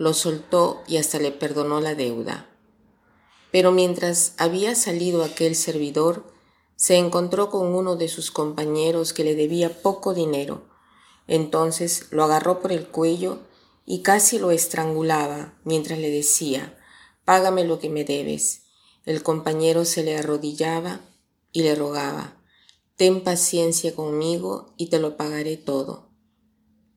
lo soltó y hasta le perdonó la deuda. Pero mientras había salido aquel servidor, se encontró con uno de sus compañeros que le debía poco dinero. Entonces lo agarró por el cuello y casi lo estrangulaba mientras le decía, Págame lo que me debes. El compañero se le arrodillaba y le rogaba, Ten paciencia conmigo y te lo pagaré todo.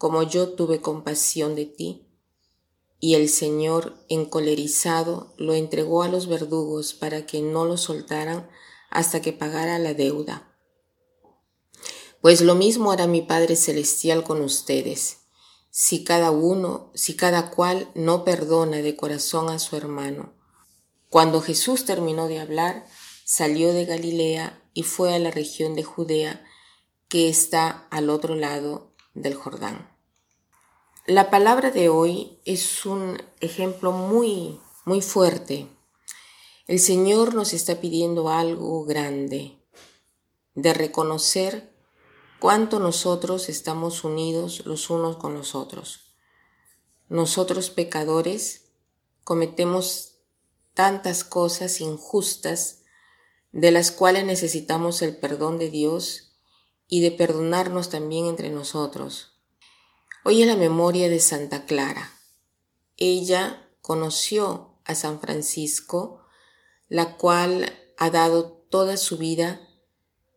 Como yo tuve compasión de ti. Y el Señor, encolerizado, lo entregó a los verdugos para que no lo soltaran hasta que pagara la deuda. Pues lo mismo hará mi Padre Celestial con ustedes, si cada uno, si cada cual no perdona de corazón a su hermano. Cuando Jesús terminó de hablar, salió de Galilea y fue a la región de Judea, que está al otro lado del Jordán. La palabra de hoy es un ejemplo muy, muy fuerte. El Señor nos está pidiendo algo grande, de reconocer cuánto nosotros estamos unidos los unos con los otros. Nosotros pecadores cometemos tantas cosas injustas de las cuales necesitamos el perdón de Dios y de perdonarnos también entre nosotros. Hoy es la memoria de Santa Clara. Ella conoció a San Francisco, la cual ha dado toda su vida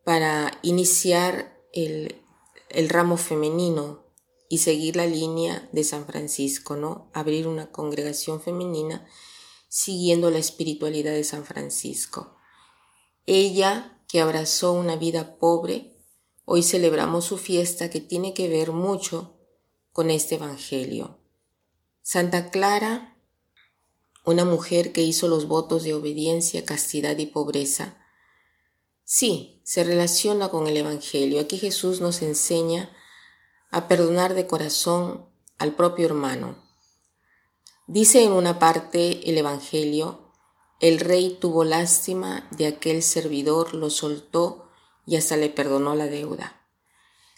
para iniciar el, el ramo femenino y seguir la línea de San Francisco, ¿no? Abrir una congregación femenina siguiendo la espiritualidad de San Francisco. Ella, que abrazó una vida pobre, Hoy celebramos su fiesta que tiene que ver mucho con este Evangelio. Santa Clara, una mujer que hizo los votos de obediencia, castidad y pobreza, sí, se relaciona con el Evangelio. Aquí Jesús nos enseña a perdonar de corazón al propio hermano. Dice en una parte el Evangelio, el rey tuvo lástima de aquel servidor, lo soltó y hasta le perdonó la deuda.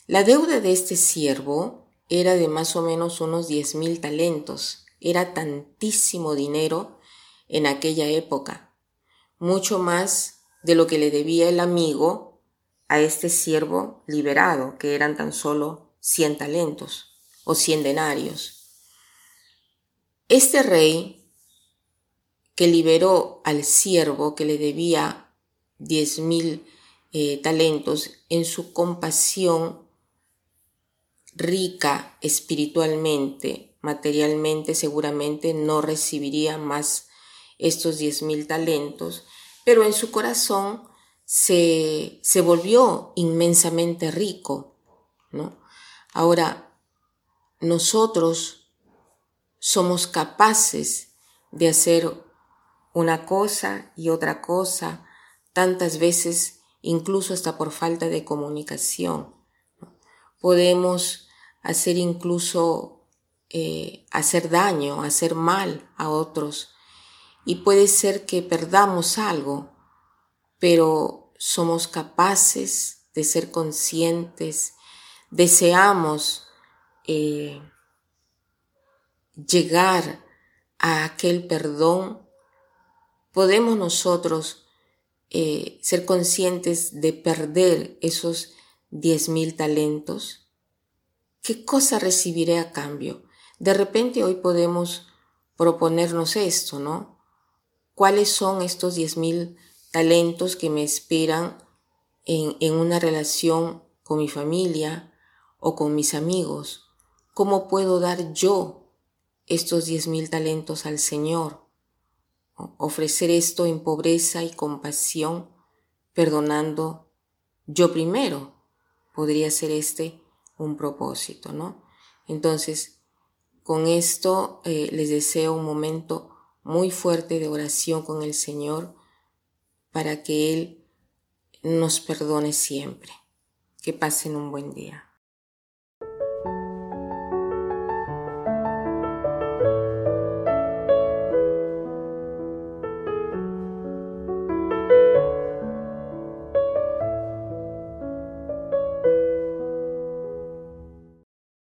La deuda de este siervo era de más o menos unos diez mil talentos. Era tantísimo dinero en aquella época, mucho más de lo que le debía el amigo a este siervo liberado, que eran tan solo cien talentos o cien denarios. Este rey que liberó al siervo que le debía diez mil eh, talentos, en su compasión rica espiritualmente, materialmente, seguramente no recibiría más estos diez mil talentos, pero en su corazón se, se volvió inmensamente rico, ¿no? Ahora, nosotros somos capaces de hacer una cosa y otra cosa tantas veces incluso hasta por falta de comunicación. Podemos hacer incluso eh, hacer daño, hacer mal a otros. y puede ser que perdamos algo, pero somos capaces de ser conscientes, deseamos eh, llegar a aquel perdón, podemos nosotros eh, ser conscientes de perder esos diez mil talentos. ¿Qué cosa recibiré a cambio? De repente hoy podemos proponernos esto, ¿no? ¿Cuáles son estos diez mil talentos que me esperan en, en una relación con mi familia o con mis amigos? ¿Cómo puedo dar yo estos diez mil talentos al Señor? Ofrecer esto en pobreza y compasión, perdonando yo primero. Podría ser este un propósito, ¿no? Entonces, con esto eh, les deseo un momento muy fuerte de oración con el Señor para que Él nos perdone siempre. Que pasen un buen día.